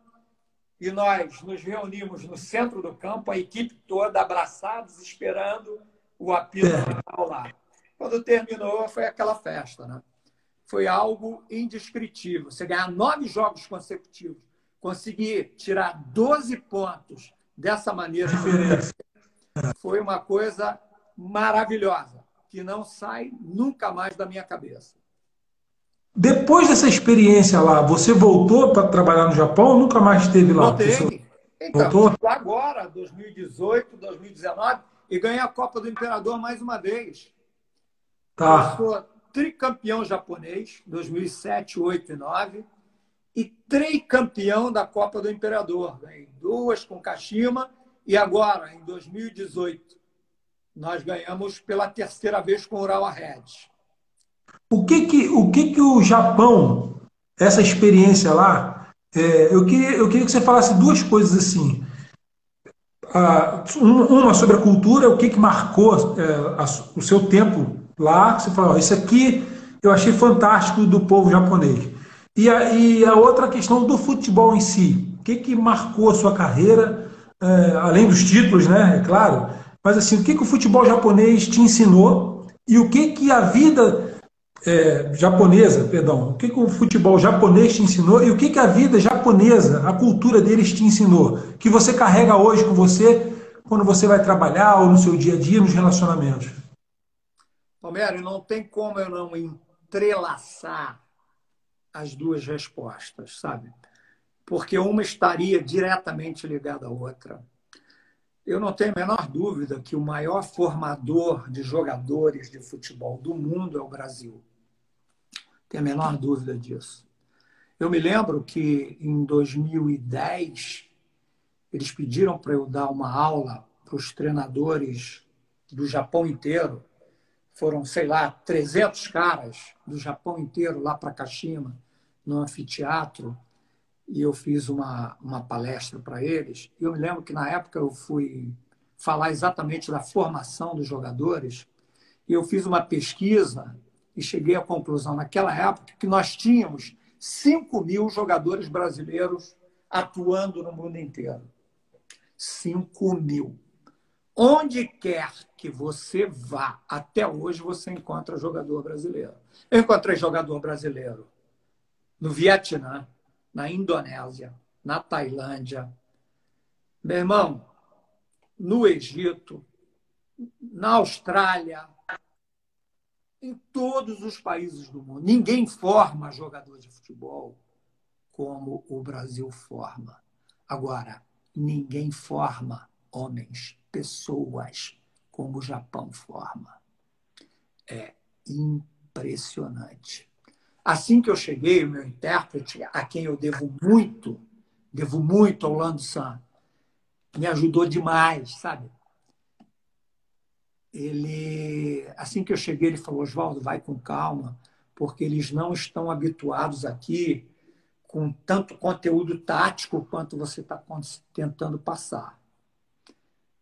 E nós nos reunimos no centro do campo, a equipe toda abraçados, esperando o apito é. final lá. Quando terminou, foi aquela festa, né? foi algo indescritível. Você ganhar nove jogos consecutivos, conseguir tirar 12 pontos dessa maneira, foi uma coisa maravilhosa, que não sai nunca mais da minha cabeça. Depois dessa experiência lá, você voltou para trabalhar no Japão ou nunca mais esteve lá? Voltei. Então, voltou? agora, 2018, 2019, e ganhei a Copa do Imperador mais uma vez. Tá. Eu sou tricampeão japonês, 2007, 8 e 9, e tricampeão da Copa do Imperador. Ganhei duas com Kashima e agora, em 2018, nós ganhamos pela terceira vez com o Urawa Red. O que que o, que que o Japão, essa experiência lá, é, eu, queria, eu queria que você falasse duas coisas assim. uma sobre a cultura, o que, que marcou é, o seu tempo lá, você falou, isso aqui eu achei fantástico do povo japonês. E a, e a outra questão do futebol em si. O que, que marcou a sua carreira, é, além dos títulos, né? É claro. Mas assim, o que, que o futebol japonês te ensinou e o que, que a vida é, japonesa, perdão, o que, que o futebol japonês te ensinou e o que, que a vida japonesa, a cultura deles te ensinou, que você carrega hoje com você quando você vai trabalhar ou no seu dia a dia, nos relacionamentos? Romero, não tem como eu não entrelaçar as duas respostas, sabe? Porque uma estaria diretamente ligada à outra. Eu não tenho a menor dúvida que o maior formador de jogadores de futebol do mundo é o Brasil. Tenho a menor dúvida disso. Eu me lembro que em 2010 eles pediram para eu dar uma aula para os treinadores do Japão inteiro foram, sei lá, 300 caras do Japão inteiro lá para Kashima, no anfiteatro, e eu fiz uma, uma palestra para eles. E eu me lembro que na época eu fui falar exatamente da formação dos jogadores, e eu fiz uma pesquisa e cheguei à conclusão, naquela época, que nós tínhamos 5 mil jogadores brasileiros atuando no mundo inteiro. 5 mil. Onde quer que você vá, até hoje você encontra jogador brasileiro. Eu encontrei jogador brasileiro no Vietnã, na Indonésia, na Tailândia. Meu irmão, no Egito, na Austrália, em todos os países do mundo. Ninguém forma jogador de futebol como o Brasil forma. Agora, ninguém forma homens pessoas como o Japão forma. É impressionante. Assim que eu cheguei, o meu intérprete, a quem eu devo muito, devo muito ao Lando San, me ajudou demais, sabe? Ele, assim que eu cheguei, ele falou: Oswaldo, vai com calma, porque eles não estão habituados aqui com tanto conteúdo tático quanto você está tentando passar.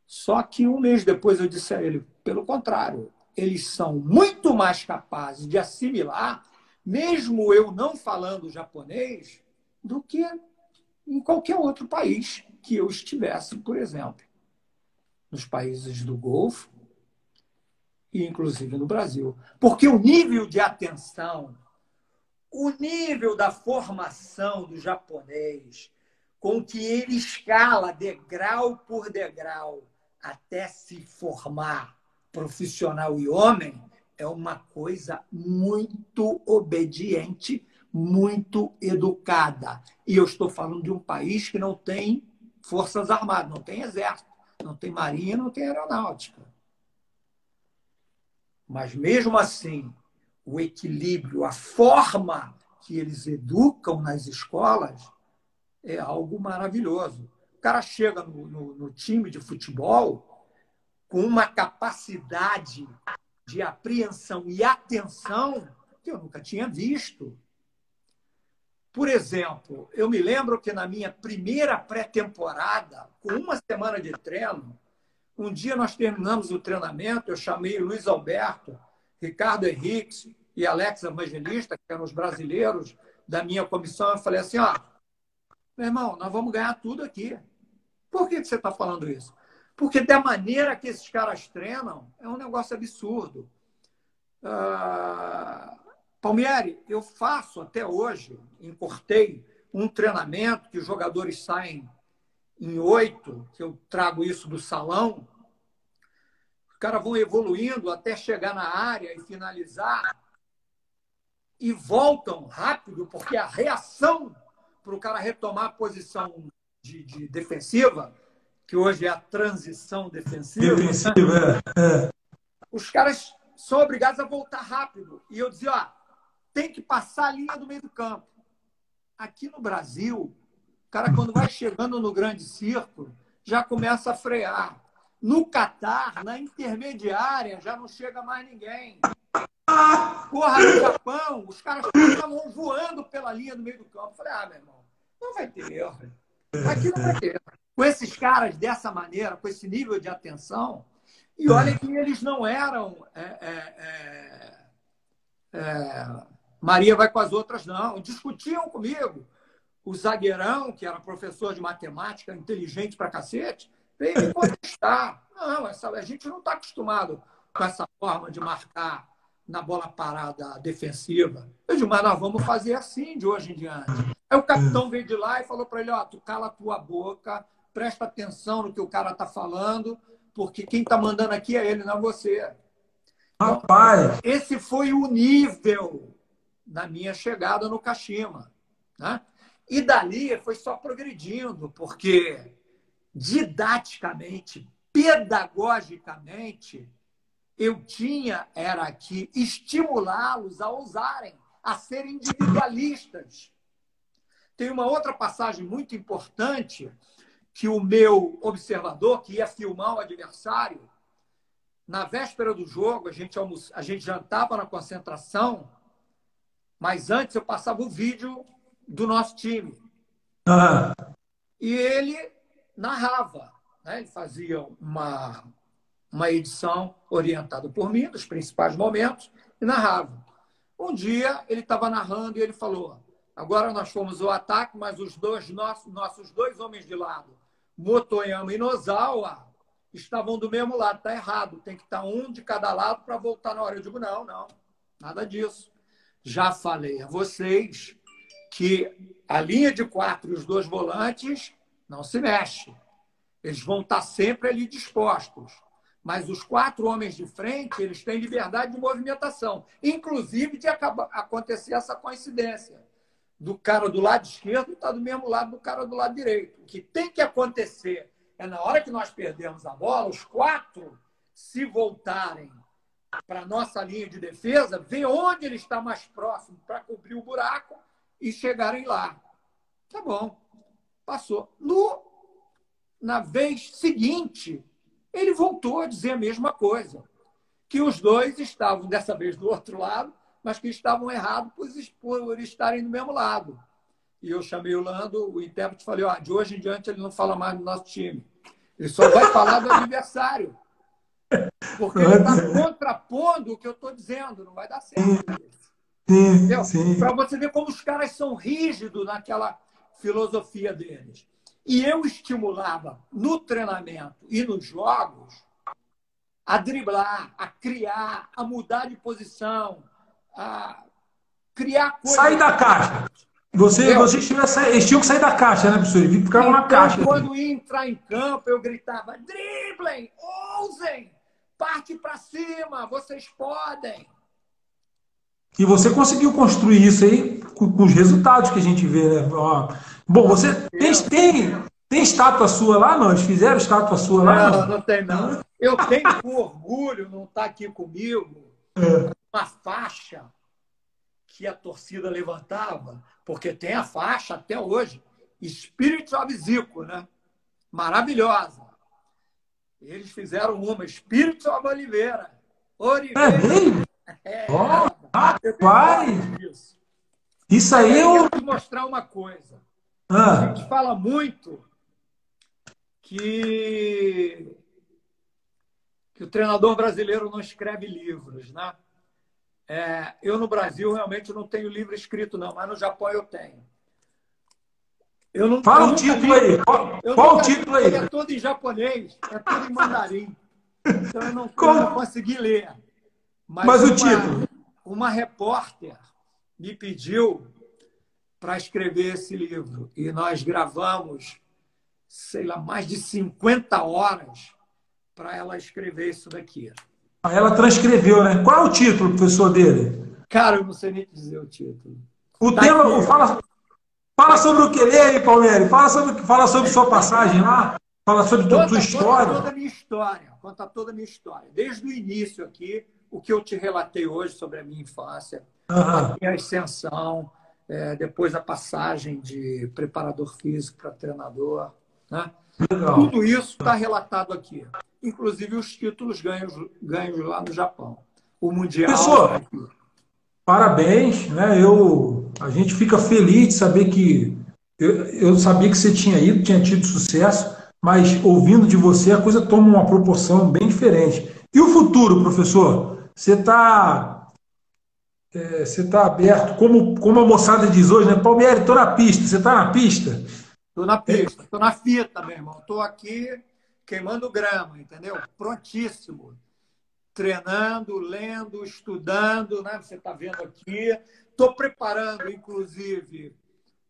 Só que um mês depois eu disse a ele, pelo contrário, eles são muito mais capazes de assimilar, mesmo eu não falando japonês, do que em qualquer outro país que eu estivesse, por exemplo. Nos países do Golfo inclusive no Brasil. Porque o nível de atenção, o nível da formação do japonês, com que ele escala degrau por degrau até se formar profissional e homem, é uma coisa muito obediente, muito educada. E eu estou falando de um país que não tem forças armadas, não tem exército, não tem marinha, não tem aeronáutica. Mas mesmo assim, o equilíbrio, a forma que eles educam nas escolas é algo maravilhoso. O cara chega no, no, no time de futebol com uma capacidade de apreensão e atenção que eu nunca tinha visto. Por exemplo, eu me lembro que na minha primeira pré-temporada, com uma semana de treino, um dia nós terminamos o treinamento, eu chamei Luiz Alberto, Ricardo Henrique e Alex Evangelista, que eram os brasileiros da minha comissão, eu falei assim, ó, meu irmão, nós vamos ganhar tudo aqui. Por que você está falando isso? Porque da maneira que esses caras treinam, é um negócio absurdo. Uh, Palmieri, eu faço até hoje, encurtei um treinamento que os jogadores saem em oito, que eu trago isso do salão. Os caras vão evoluindo até chegar na área e finalizar. E voltam rápido, porque a reação para o cara retomar a posição de, de defensiva que hoje é a transição defensiva. Defensiva, é. é. Os caras são obrigados a voltar rápido. E eu dizia, ó, tem que passar a linha do meio do campo. Aqui no Brasil, cara, quando vai chegando no grande círculo, já começa a frear. No Catar, na intermediária, já não chega mais ninguém. Porra, no Japão, os caras estavam voando pela linha do meio do campo. Falei, ah, meu irmão, não vai ter erro. Aqui não vai ter erro com esses caras dessa maneira, com esse nível de atenção. E olha que eles não eram. É, é, é, é, Maria vai com as outras, não. Discutiam comigo. O zagueirão, que era professor de matemática, inteligente pra cacete, veio me contestar. Não, essa, a gente não está acostumado com essa forma de marcar na bola parada defensiva. Eu digo, mas nós vamos fazer assim de hoje em diante. Aí o capitão veio de lá e falou para ele: ó, tu cala a tua boca, presta atenção no que o cara está falando, porque quem está mandando aqui é ele, não é você. Rapaz! esse foi o nível da minha chegada no Kashima. Né? E dali foi só progredindo, porque didaticamente, pedagogicamente, eu tinha era que estimulá-los a ousarem, a serem individualistas. Tem uma outra passagem muito importante que o meu observador, que ia filmar o adversário, na véspera do jogo, a gente, almoç... a gente jantava na concentração, mas antes eu passava o vídeo do nosso time. Uhum. E ele narrava, né? ele fazia uma, uma edição orientada por mim, dos principais momentos, e narrava. Um dia ele estava narrando e ele falou: agora nós fomos o ataque, mas os dois nossos, nossos dois homens de lado Motoyama e Nozawa estavam do mesmo lado. Está errado. Tem que estar tá um de cada lado para voltar na hora. Eu digo, não, não. Nada disso. Já falei a vocês que a linha de quatro e os dois volantes não se mexe. Eles vão estar sempre ali dispostos. Mas os quatro homens de frente, eles têm liberdade de movimentação. Inclusive de acontecer essa coincidência do cara do lado esquerdo está do mesmo lado do cara do lado direito. O que tem que acontecer é na hora que nós perdemos a bola, os quatro se voltarem para a nossa linha de defesa, ver onde ele está mais próximo para cobrir o buraco e chegarem lá. Tá bom. Passou. No, na vez seguinte, ele voltou a dizer a mesma coisa. Que os dois estavam, dessa vez, do outro lado, mas que estavam errados por, por estarem do mesmo lado. E eu chamei o Lando, o intérprete, e falei: ó, de hoje em diante ele não fala mais do nosso time. Ele só vai falar do adversário. Porque ele está contrapondo o que eu estou dizendo, não vai dar certo. Para você ver como os caras são rígidos naquela filosofia deles. E eu estimulava no treinamento e nos jogos a driblar, a criar, a mudar de posição, a criar coisas. Sair da caixa. Você, vocês, tinham, eles tinham que sair da caixa, né, professor? Eles ficavam então, na caixa. Quando ia entrar em campo, eu gritava: driblem, ousem, parte para cima, vocês podem. E você conseguiu construir isso aí com, com os resultados que a gente vê, né? Bom, você tem, tem, tem estátua sua lá, não? Eles fizeram estátua sua lá? Não, não, não tem, não. Eu tenho orgulho, não está aqui comigo, é. uma faixa que a torcida levantava, porque tem a faixa até hoje, Spirit of Zico, né? Maravilhosa. Eles fizeram uma, Spirit of Oliveira. Oliveira. É, oh, rapaz! Isso. isso aí eu... eu vou mostrar uma coisa. Ah. A gente fala muito que, que o treinador brasileiro não escreve livros, né? É, eu no Brasil realmente não tenho livro escrito, não, mas no Japão eu tenho. Eu não, Fala o título li, aí. Qual, qual o título aí? É todo em japonês, é todo em mandarim. Então eu não, eu não consegui ler. Mas, mas uma, o título? Uma repórter me pediu para escrever esse livro. E nós gravamos, sei lá, mais de 50 horas para ela escrever isso daqui. Ela transcreveu, né? Qual é o título, professor, dele? Cara, eu não sei nem dizer o título. O tá tema, aqui. fala, fala sobre o que lê aí, Palmeiras. Fala sobre, fala sobre sua passagem lá. Fala sobre conta, sua história. Conta toda a minha história. Conta toda a minha história. Desde o início aqui, o que eu te relatei hoje sobre a minha infância, uhum. a minha ascensão, é, depois a passagem de preparador físico para treinador. Né? Tudo isso está relatado aqui inclusive os títulos ganhos, ganhos lá no Japão. O Mundial. Pessoal, parabéns. Né? Eu, a gente fica feliz de saber que. Eu, eu sabia que você tinha ido, tinha tido sucesso, mas ouvindo de você a coisa toma uma proporção bem diferente. E o futuro, professor? Você está é, você está aberto, como, como a moçada diz hoje, né? Palmeiras, estou na pista. Você está na pista? Estou na pista, estou na fita, meu irmão. Estou aqui queimando grama, entendeu? Prontíssimo. Treinando, lendo, estudando, né? Você está vendo aqui. Estou preparando, inclusive,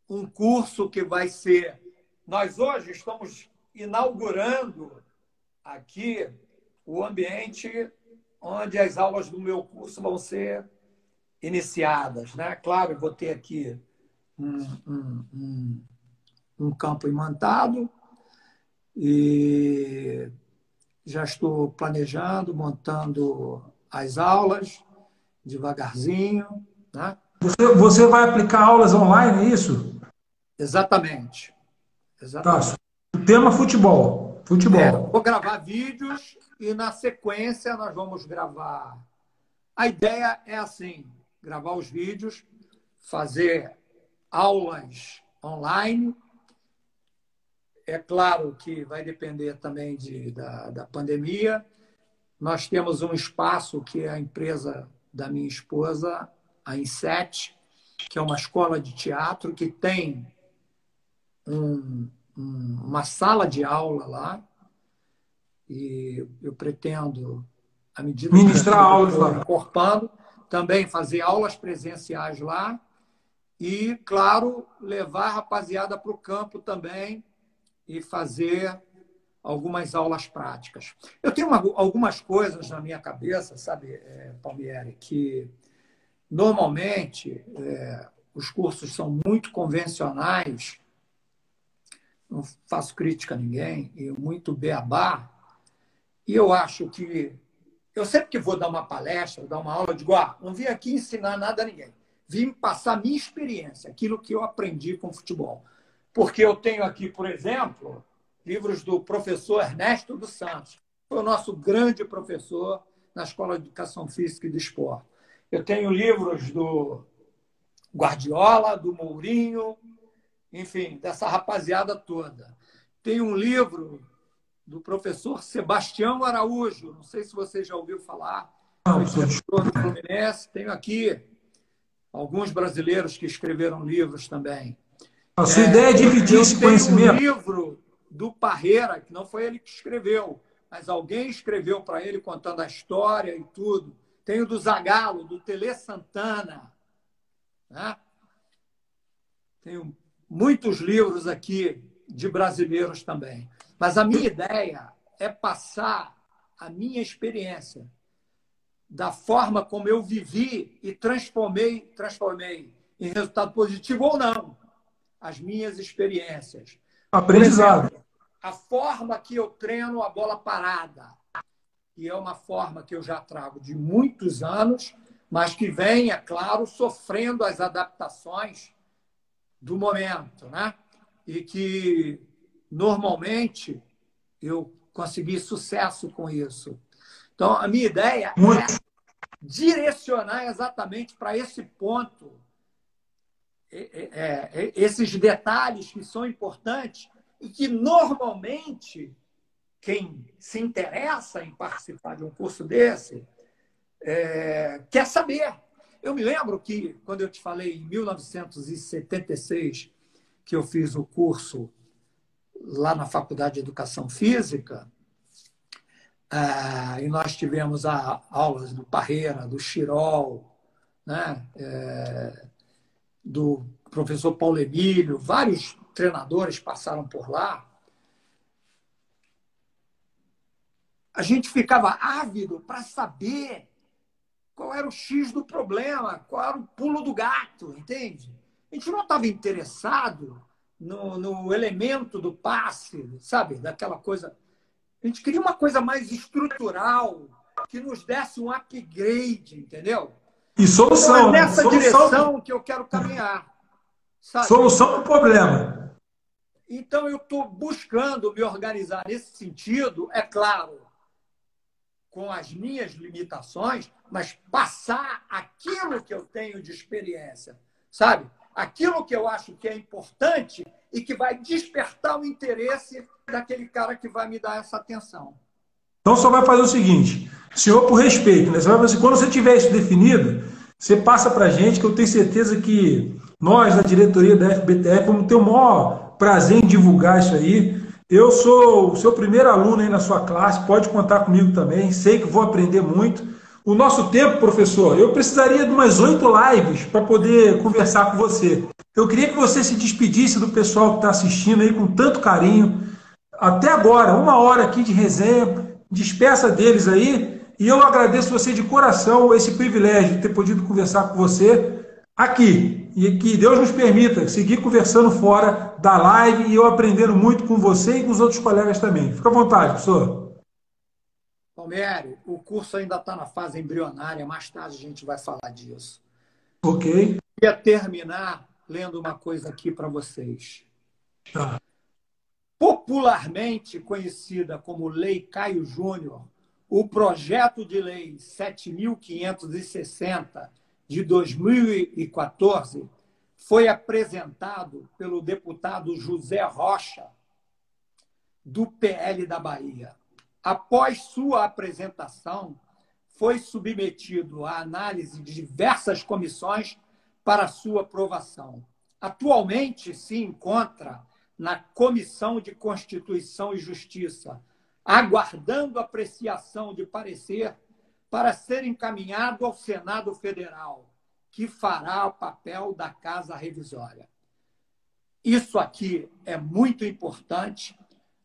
um curso que vai ser. Nós hoje estamos inaugurando aqui o ambiente onde as aulas do meu curso vão ser iniciadas. Né? Claro, eu vou ter aqui um, um, um, um campo imantado, e já estou planejando, montando as aulas devagarzinho. Né? Você, você vai aplicar aulas online, é isso? Exatamente. Exatamente. Tá. O tema futebol. Futebol. É, vou gravar vídeos e na sequência nós vamos gravar. A ideia é assim: gravar os vídeos, fazer aulas online é claro que vai depender também de, da, da pandemia. Nós temos um espaço que é a empresa da minha esposa, a Inset, que é uma escola de teatro que tem um, um, uma sala de aula lá. E eu pretendo, à medida Ministrar que aulas lá. também fazer aulas presenciais lá e, claro, levar a rapaziada para o campo também e fazer algumas aulas práticas. Eu tenho uma, algumas coisas na minha cabeça, sabe, é, Palmieri, que normalmente é, os cursos são muito convencionais, não faço crítica a ninguém, e muito beabá, e eu acho que eu sempre que vou dar uma palestra, dar uma aula, digo, ah, não vim aqui ensinar nada a ninguém. Vim passar a minha experiência, aquilo que eu aprendi com futebol. Porque eu tenho aqui, por exemplo, livros do professor Ernesto dos Santos, foi o nosso grande professor na Escola de Educação Física e de Esporte. Eu tenho livros do Guardiola, do Mourinho, enfim, dessa rapaziada toda. Tem um livro do professor Sebastião Araújo, não sei se você já ouviu falar, foi diretor do Fluminense. Tenho aqui alguns brasileiros que escreveram livros também. A sua é, ideia é dividir esse conhecimento. um livro do Parreira, que não foi ele que escreveu, mas alguém escreveu para ele contando a história e tudo. Tem o do Zagalo, do Tele Santana. Né? Tenho muitos livros aqui de brasileiros também. Mas a minha ideia é passar a minha experiência da forma como eu vivi e transformei, transformei em resultado positivo ou não as minhas experiências. Aprendizado. Exemplo, a forma que eu treino a bola parada, que é uma forma que eu já trago de muitos anos, mas que vem, é claro, sofrendo as adaptações do momento, né? E que normalmente eu consegui sucesso com isso. Então, a minha ideia é direcionar exatamente para esse ponto, é, é, é, esses detalhes que são importantes e que normalmente quem se interessa em participar de um curso desse é, quer saber. Eu me lembro que, quando eu te falei em 1976, que eu fiz o curso lá na Faculdade de Educação Física, ah, e nós tivemos a, aulas do Parreira, do Chirol, né? É, do professor Paulo Emílio, vários treinadores passaram por lá. A gente ficava ávido para saber qual era o X do problema, qual era o pulo do gato, entende? A gente não estava interessado no, no elemento do passe, sabe? Daquela coisa a gente queria uma coisa mais estrutural, que nos desse um upgrade, entendeu? E solução. Então é nessa solução. direção que eu quero caminhar. Sabe? Solução do problema. Então eu estou buscando me organizar nesse sentido, é claro, com as minhas limitações, mas passar aquilo que eu tenho de experiência, sabe? Aquilo que eu acho que é importante e que vai despertar o interesse daquele cara que vai me dar essa atenção. Então só vai fazer o seguinte, senhor, por respeito, né? Você vai fazer, quando você tiver isso definido, você passa para a gente, que eu tenho certeza que nós, da diretoria da FBTF, vamos ter o maior prazer em divulgar isso aí. Eu sou o seu primeiro aluno aí na sua classe, pode contar comigo também, sei que vou aprender muito. O nosso tempo, professor, eu precisaria de umas oito lives para poder conversar com você. Eu queria que você se despedisse do pessoal que está assistindo aí com tanto carinho. Até agora, uma hora aqui de resenha, despeça deles aí. E eu agradeço você de coração esse privilégio de ter podido conversar com você aqui. E que Deus nos permita seguir conversando fora da live e eu aprendendo muito com você e com os outros colegas também. Fica à vontade, professor. Palmieri, o curso ainda está na fase embrionária, mais tarde a gente vai falar disso. Ok. Queria terminar lendo uma coisa aqui para vocês. Tá. Popularmente conhecida como Lei Caio Júnior, o projeto de lei 7.560 de 2014 foi apresentado pelo deputado José Rocha, do PL da Bahia. Após sua apresentação, foi submetido à análise de diversas comissões para sua aprovação. Atualmente se encontra na Comissão de Constituição e Justiça, aguardando apreciação de parecer para ser encaminhado ao Senado Federal, que fará o papel da Casa Revisória. Isso aqui é muito importante.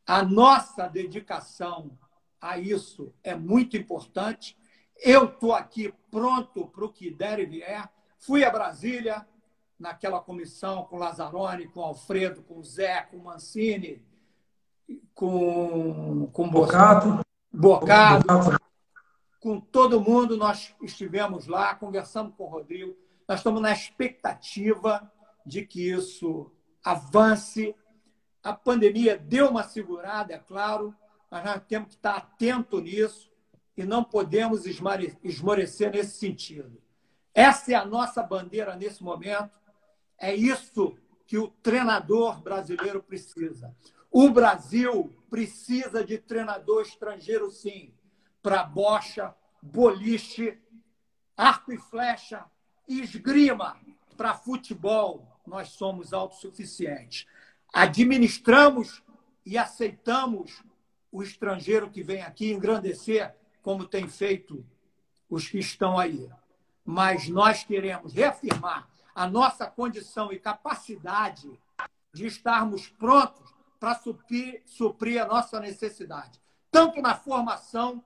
A nossa dedicação a isso é muito importante. Eu estou aqui pronto para o que der e vier. Fui a Brasília, naquela comissão com Lazzaroni, com Alfredo, com Zé, com Mancini, com, com Bocato. Bocato, com todo mundo. Nós estivemos lá, conversamos com o Rodrigo. Nós estamos na expectativa de que isso avance. A pandemia deu uma segurada, é claro, mas nós temos que estar atento nisso e não podemos esmorecer nesse sentido. Essa é a nossa bandeira nesse momento. É isso que o treinador brasileiro precisa. O Brasil precisa de treinador estrangeiro, sim, para bocha, boliche, arco e flecha, esgrima, para futebol. Nós somos autossuficientes. Administramos e aceitamos o estrangeiro que vem aqui engrandecer, como tem feito os que estão aí. Mas nós queremos reafirmar a nossa condição e capacidade de estarmos prontos para suprir, suprir a nossa necessidade, tanto na formação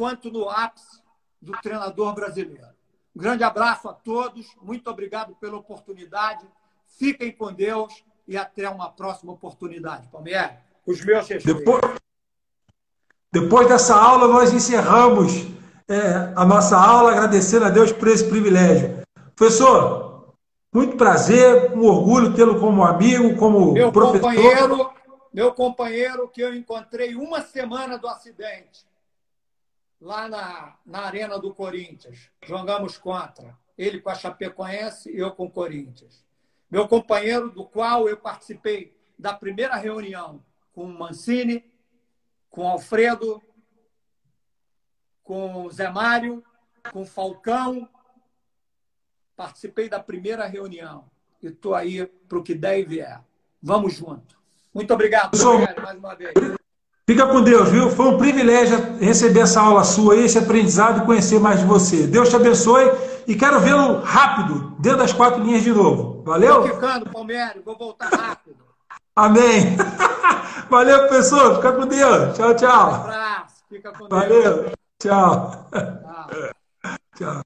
quanto no ápice do treinador brasileiro. Um grande abraço a todos, muito obrigado pela oportunidade. Fiquem com Deus e até uma próxima oportunidade. Palmeiras, os meus Depois, depois dessa aula, nós encerramos é, a nossa aula agradecendo a Deus por esse privilégio. Professor, muito prazer, um orgulho tê-lo como amigo, como meu professor. Companheiro, meu companheiro que eu encontrei uma semana do acidente lá na, na Arena do Corinthians. Jogamos contra. Ele com a Chapecoense e eu com o Corinthians. Meu companheiro, do qual eu participei da primeira reunião com o Mancini, com o Alfredo, com o Zé Mário, com o Falcão. Participei da primeira reunião e estou aí para o que der e vier. Vamos junto. Muito obrigado, mais uma vez. Fica com Deus, viu? Foi um privilégio receber essa aula sua, esse aprendizado e conhecer mais de você. Deus te abençoe e quero vê-lo rápido, dentro das quatro linhas de novo. Valeu? Estou ficando, Palmeiras, vou voltar rápido. Amém. Valeu, professor. Fica com Deus. Tchau, tchau. Um abraço. Fica com Deus. Valeu. Tchau. Tchau. tchau.